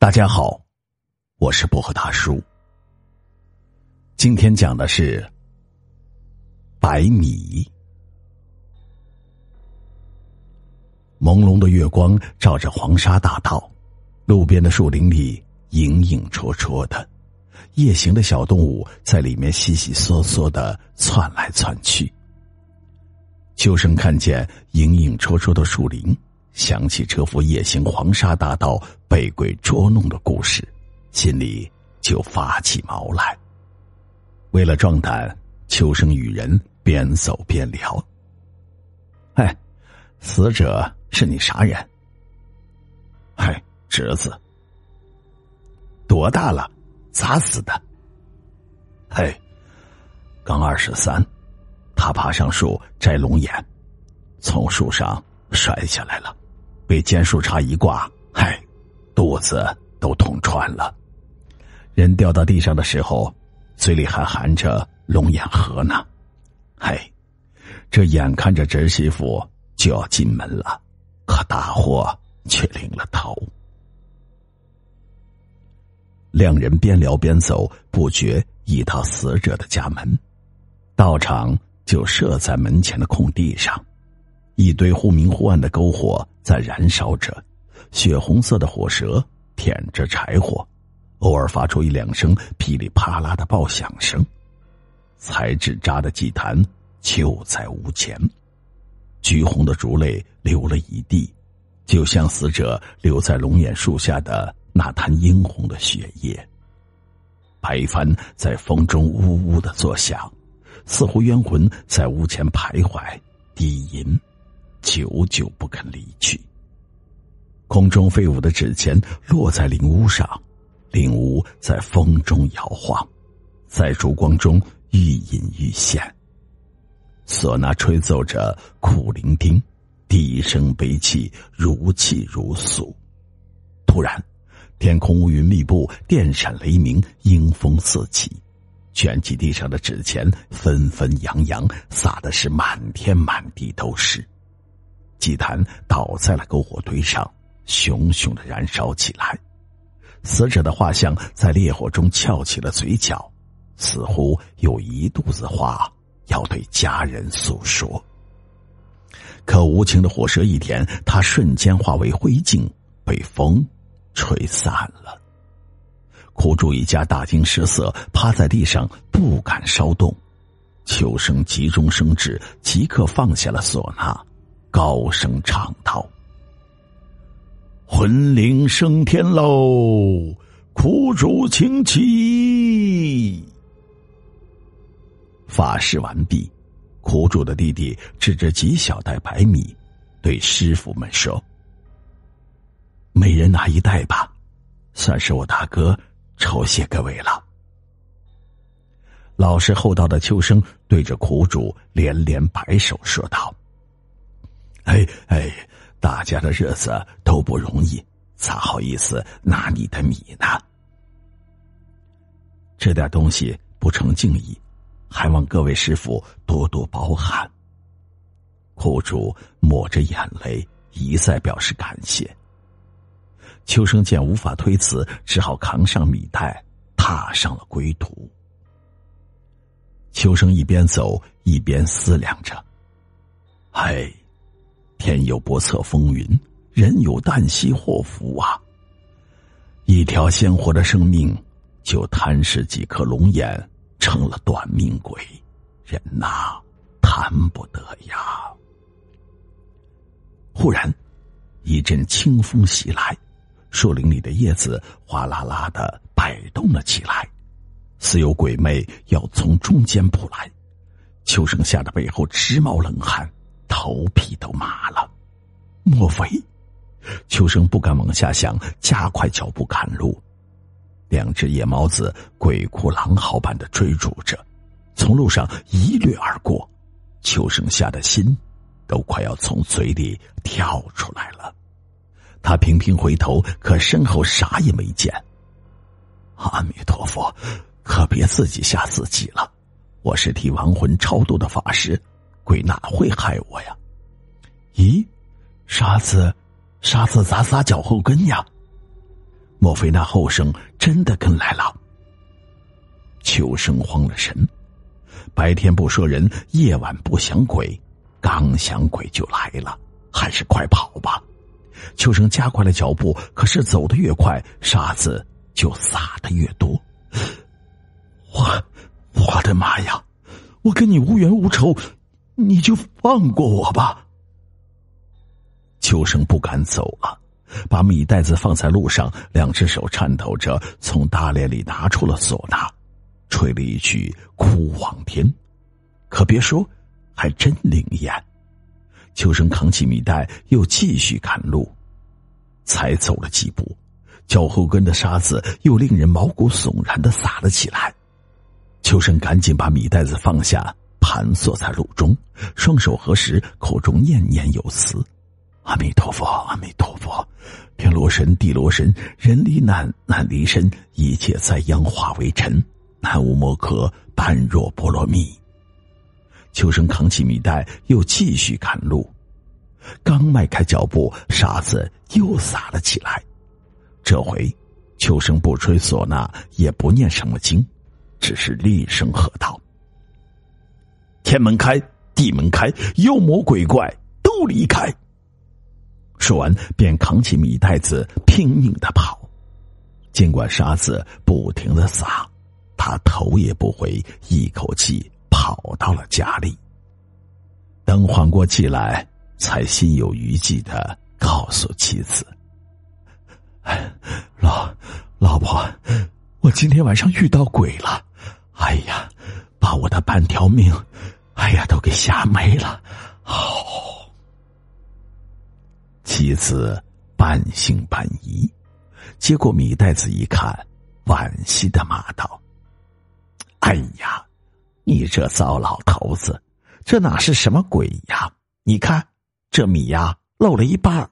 大家好，我是薄荷大叔。今天讲的是白米。朦胧的月光照着黄沙大道，路边的树林里影影绰绰的，夜行的小动物在里面悉悉嗦嗦的窜来窜去。秋生看见影影绰绰的树林。想起车夫夜行黄沙大道被鬼捉弄的故事，心里就发起毛来。为了壮胆，秋生与人边走边聊：“哎，死者是你啥人？嗨，侄子。多大了？咋死的？嘿，刚二十三，他爬上树摘龙眼，从树上摔下来了。”被尖树杈一挂，嗨，肚子都捅穿了。人掉到地上的时候，嘴里还含着龙眼核呢。嗨，这眼看着侄媳妇就要进门了，可大祸却临了头。两人边聊边走，不觉已到死者的家门。道场就设在门前的空地上。一堆忽明忽暗的篝火在燃烧着，血红色的火舌舔着柴火，偶尔发出一两声噼里啪啦的爆响声。材质扎的祭坛就在屋前，橘红的烛泪流了一地，就像死者留在龙眼树下的那滩殷红的血液。白帆在风中呜呜的作响，似乎冤魂在屋前徘徊低吟。久久不肯离去。空中飞舞的纸钱落在灵屋上，灵屋在风中摇晃，在烛光中愈隐愈现。唢呐吹奏着苦伶仃，低声悲泣，如泣如诉。突然，天空乌云密布，电闪雷鸣，阴风四起，卷起地上的纸钱纷纷扬扬，洒的是满天满地都是。祭坛倒在了篝火堆上，熊熊的燃烧起来。死者的画像在烈火中翘起了嘴角，似乎有一肚子话要对家人诉说。可无情的火舌一点，他瞬间化为灰烬，被风吹散了。苦主一家大惊失色，趴在地上不敢稍动。秋生急中生智，即刻放下了唢呐。高声唱道：“魂灵升天喽，苦主请起。”法事完毕，苦主的弟弟指着几小袋白米，对师傅们说：“每人拿一袋吧，算是我大哥酬谢各位了。”老实厚道的秋生对着苦主连连摆手说道。哎哎，大家的日子都不容易，咋好意思拿你的米呢？这点东西不成敬意，还望各位师傅多多包涵。苦主抹着眼泪，一再表示感谢。秋生见无法推辞，只好扛上米袋，踏上了归途。秋生一边走一边思量着：“哎。”天有不测风云，人有旦夕祸福啊！一条鲜活的生命，就贪食几颗龙眼，成了短命鬼，人呐，谈不得呀！忽然，一阵清风袭来，树林里的叶子哗啦啦的摆动了起来，似有鬼魅要从中间扑来。秋生吓得背后直冒冷汗。头皮都麻了，莫非？秋生不敢往下想，加快脚步赶路。两只野猫子鬼哭狼嚎般的追逐着，从路上一掠而过。秋生吓得心都快要从嘴里跳出来了。他频频回头，可身后啥也没见。阿弥陀佛，可别自己吓自己了。我是替亡魂超度的法师。鬼哪会害我呀？咦，沙子，沙子咋撒脚后跟呀？莫非那后生真的跟来了？秋生慌了神。白天不说人，夜晚不想鬼，刚想鬼就来了，还是快跑吧！秋生加快了脚步，可是走得越快，沙子就撒的越多。我，我的妈呀！我跟你无冤无仇，你就放过我吧。秋生不敢走了，把米袋子放在路上，两只手颤抖着从大帘里拿出了唢呐，吹了一曲《哭望天》，可别说，还真灵验。秋生扛起米袋，又继续赶路，才走了几步，脚后跟的沙子又令人毛骨悚然的洒了起来。秋生赶紧把米袋子放下，盘坐在路中，双手合十，口中念念有词：“阿弥陀佛，阿弥陀佛，天罗神，地罗神，人离难，难离身，一切灾殃化为尘。南无摩诃般若波罗蜜。”秋生扛起米袋，又继续赶路。刚迈开脚步，沙子又洒了起来。这回，秋生不吹唢呐，也不念什么经。只是厉声喝道：“天门开，地门开，妖魔鬼怪都离开。”说完，便扛起米袋子，拼命的跑。尽管沙子不停的撒，他头也不回，一口气跑到了家里。等缓过气来，才心有余悸的告诉妻子：“老老婆，我今天晚上遇到鬼了。”哎呀，把我的半条命，哎呀，都给吓没了！哦，妻子半信半疑，接过米袋子一看，惋惜的骂道：“哎呀，你这糟老头子，这哪是什么鬼呀？你看这米呀，漏了一半